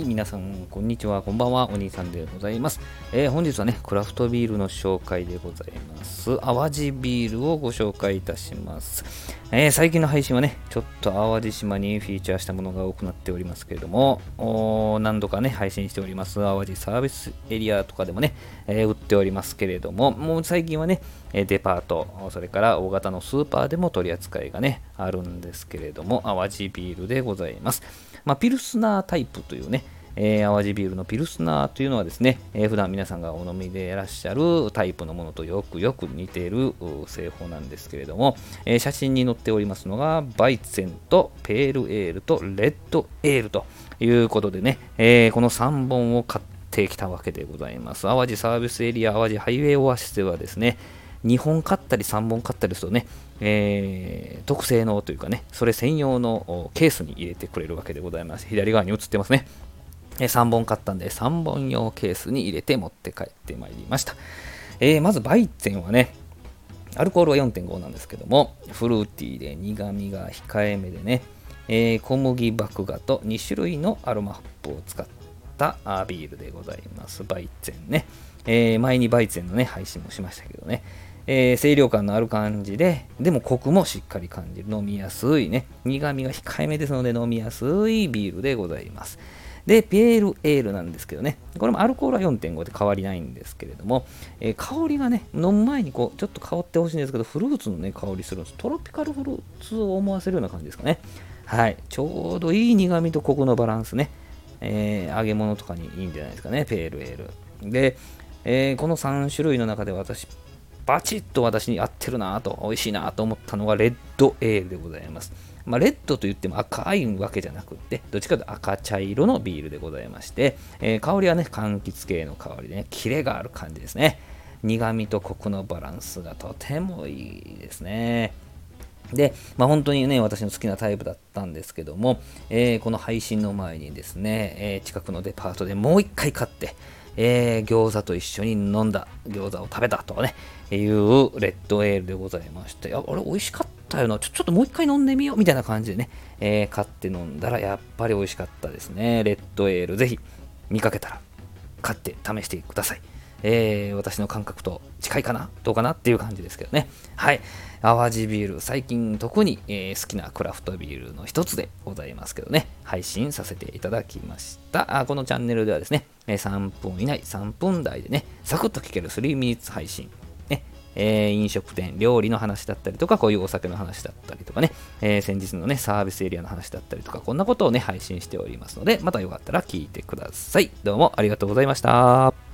い、皆さん、こんにちは、こんばんは、お兄さんでございます。えー本日はね、クラフトビールの紹介でございます。淡路ビールをご紹介いたします。えー最近の配信はね、ちょっと淡路島にフィーチャーしたものが多くなっておりますけれども、何度かね、配信しております、淡路サービスエリアとかでもね、えー売っておりますけれども、もう最近はね、デパート、それから大型のスーパーでも取り扱いがね、あるんですけれども、淡路ビールでございます。まあ、ピルスナータイプというね、えー淡路ビールのピルスナーというのはですね、えー普段皆さんがお飲みでいらっしゃるタイプのものとよくよく似ている製法なんですけれども、えー写真に載っておりますのがバイツェンとペールエールとレッドエールということでね、えーこの3本を買ってきたわけでございます。淡路サービスエリア、淡路ハイウェイオアシスではですね、2本買ったり3本買ったりするとね、えー特製のというかね、それ専用のケースに入れてくれるわけでございます。左側に映ってますね。3本買ったんで、3本用ケースに入れて持って帰ってまいりました。えーまず、バイツェンはね、アルコールは4.5なんですけども、フルーティーで苦味が控えめでね、えー小麦麦芽と2種類のアロマホップを使ったビールでございます。バイツェンね。えー前にバイツェンのね、配信もしましたけどね、えー清涼感のある感じで、でもコクもしっかり感じる、飲みやすいね、苦味が控えめですので飲みやすいビールでございます。で、ペールエールなんですけどね、これもアルコールは4.5で変わりないんですけれども、えー香りがね、飲む前にこう、ちょっと香ってほしいんですけど、フルーツのね、香りするんです。トロピカルフルーツを思わせるような感じですかね。はい。ちょうどいい苦味とコクのバランスね。えー揚げ物とかにいいんじゃないですかね、ペールエール。で、えーこの3種類の中で私、バチッと私に合ってるなと、美味しいなと思ったのがレッドエールでございます。まあ、レッドと言っても赤いわけじゃなくって、どっちかというと赤茶色のビールでございまして、えー香りはね、柑橘系の香りでね、キレがある感じですね。苦味とコクのバランスがとてもいいですね。で、まあ、本当にね、私の好きなタイプだったんですけども、えーこの配信の前にですね、えー近くのデパートでもう一回買って、えー餃子と一緒に飲んだ、餃子を食べたとね、いうレッドエールでございまして、あ、あれ美味しかったよな、ちょちょっともう一回飲んでみようみたいな感じでね、えー買って飲んだらやっぱり美味しかったですね。レッドエール、ぜひ見かけたら買って試してください。えー私の感覚と近いかな？どうかな？っていう感じですけどね。はい。淡路ビール、最近特に、えー好きなクラフトビールの一つでございますけどね、配信させていただきました。あこのチャンネルではですね、えー3分以内、3分台でね、サクッと聞ける3ミニッツ配信。ねえー飲食店、料理の話だったりとか、こういうお酒の話だったりとかね、えー先日のね、サービスエリアの話だったりとか、こんなことをね、配信しておりますので、またよかったら聞いてください。どうもありがとうございました。